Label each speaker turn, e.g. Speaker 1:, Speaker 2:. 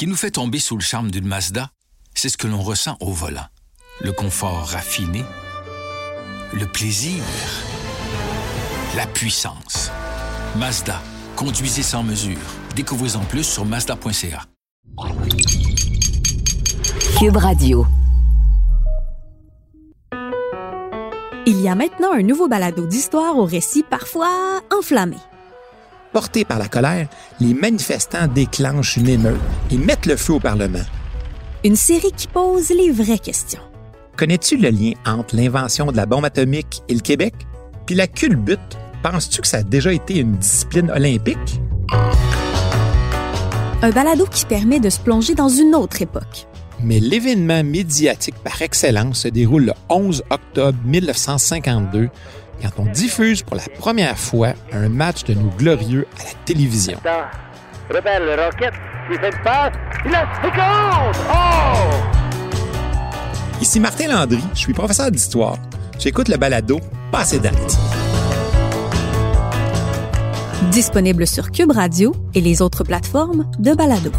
Speaker 1: qui nous fait tomber sous le charme d'une Mazda, c'est ce que l'on ressent au volant. Le confort raffiné, le plaisir, la puissance. Mazda, conduisez sans mesure. Découvrez en plus sur mazda.ca.
Speaker 2: Cube Radio.
Speaker 3: Il y a maintenant un nouveau balado d'histoire au récit parfois enflammé.
Speaker 4: Portés par la colère, les manifestants déclenchent une émeute et mettent le feu au Parlement.
Speaker 3: Une série qui pose les vraies questions.
Speaker 4: Connais-tu le lien entre l'invention de la bombe atomique et le Québec? Puis la culbute, penses-tu que ça a déjà été une discipline olympique?
Speaker 3: Un balado qui permet de se plonger dans une autre époque.
Speaker 4: Mais l'événement médiatique par excellence se déroule le 11 octobre 1952 quand on diffuse pour la première fois un match de nos glorieux à la télévision.
Speaker 5: Repère le Rocket, qui fait une passe, il a Oh!
Speaker 4: Ici Martin Landry, je suis professeur d'histoire. J'écoute le balado Passé date.
Speaker 3: Disponible sur Cube Radio et les autres plateformes de balado.